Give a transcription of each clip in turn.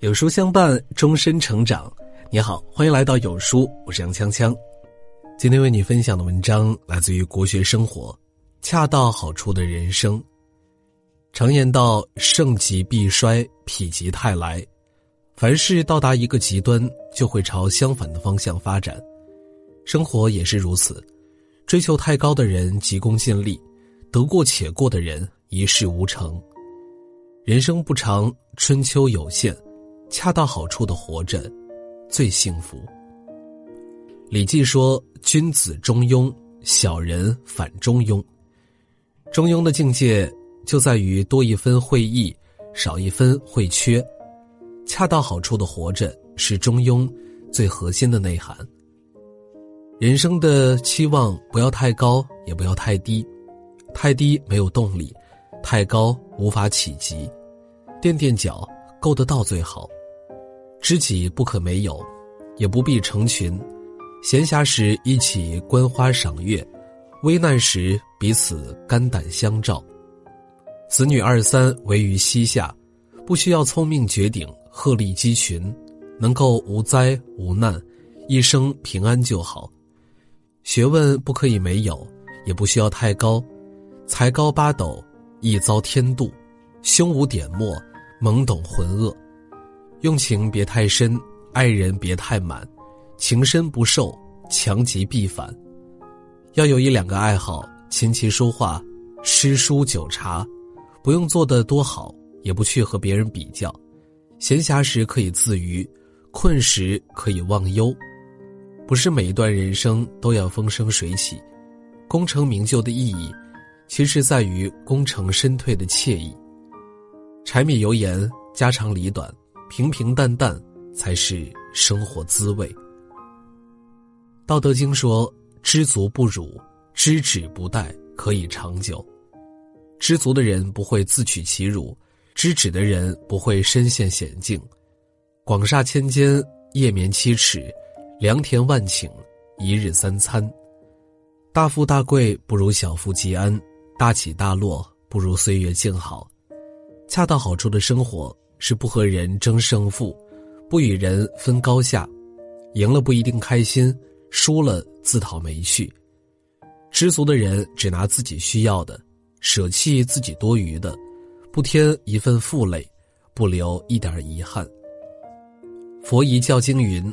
有书相伴，终身成长。你好，欢迎来到有书，我是杨锵锵。今天为你分享的文章来自于国学生活，恰到好处的人生。常言道：“盛极必衰，否极泰来。”凡事到达一个极端，就会朝相反的方向发展。生活也是如此，追求太高的人急功近利，得过且过的人一事无成。人生不长，春秋有限。恰到好处的活着，最幸福。礼记说：“君子中庸，小人反中庸。”中庸的境界就在于多一分会意，少一分会缺。恰到好处的活着，是中庸最核心的内涵。人生的期望不要太高，也不要太低，太低没有动力，太高无法企及，垫垫脚够得到最好。知己不可没有，也不必成群。闲暇时一起观花赏月，危难时彼此肝胆相照。子女二三围于膝下，不需要聪明绝顶、鹤立鸡群，能够无灾无难，一生平安就好。学问不可以没有，也不需要太高，才高八斗易遭天妒，胸无点墨，懵懂浑噩。用情别太深，爱人别太满，情深不寿，强极必反。要有一两个爱好：琴棋书画、诗书酒茶，不用做得多好，也不去和别人比较。闲暇时可以自娱，困时可以忘忧。不是每一段人生都要风生水起，功成名就的意义，其实在于功成身退的惬意。柴米油盐，家长里短。平平淡淡才是生活滋味。道德经说：“知足不辱，知止不殆，可以长久。”知足的人不会自取其辱，知止的人不会身陷险境。广厦千间，夜眠七尺，良田万顷，一日三餐。大富大贵不如小富即安，大起大落不如岁月静好。恰到好处的生活。是不和人争胜负，不与人分高下，赢了不一定开心，输了自讨没趣。知足的人只拿自己需要的，舍弃自己多余的，不添一份负累，不留一点遗憾。佛遗教经云：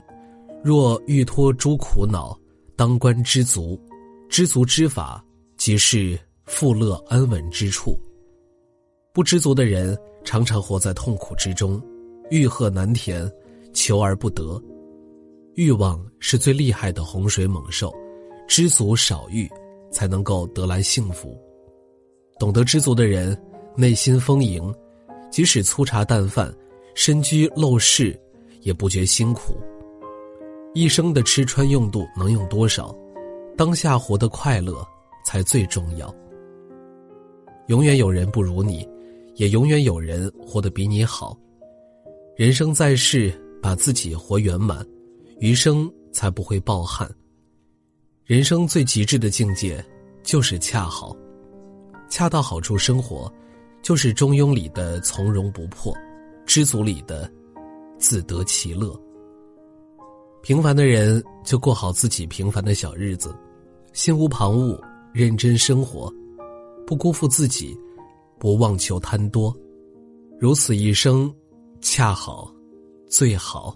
若欲脱诸苦恼，当观知足。知足之法，即是富乐安稳之处。不知足的人。常常活在痛苦之中，欲壑难填，求而不得。欲望是最厉害的洪水猛兽，知足少欲，才能够得来幸福。懂得知足的人，内心丰盈，即使粗茶淡饭、身居陋室，也不觉辛苦。一生的吃穿用度能用多少？当下活得快乐才最重要。永远有人不如你。也永远有人活得比你好。人生在世，把自己活圆满，余生才不会抱憾。人生最极致的境界，就是恰好，恰到好处生活，就是中庸里的从容不迫，知足里的自得其乐。平凡的人就过好自己平凡的小日子，心无旁骛，认真生活，不辜负自己。不妄求贪多，如此一生，恰好，最好。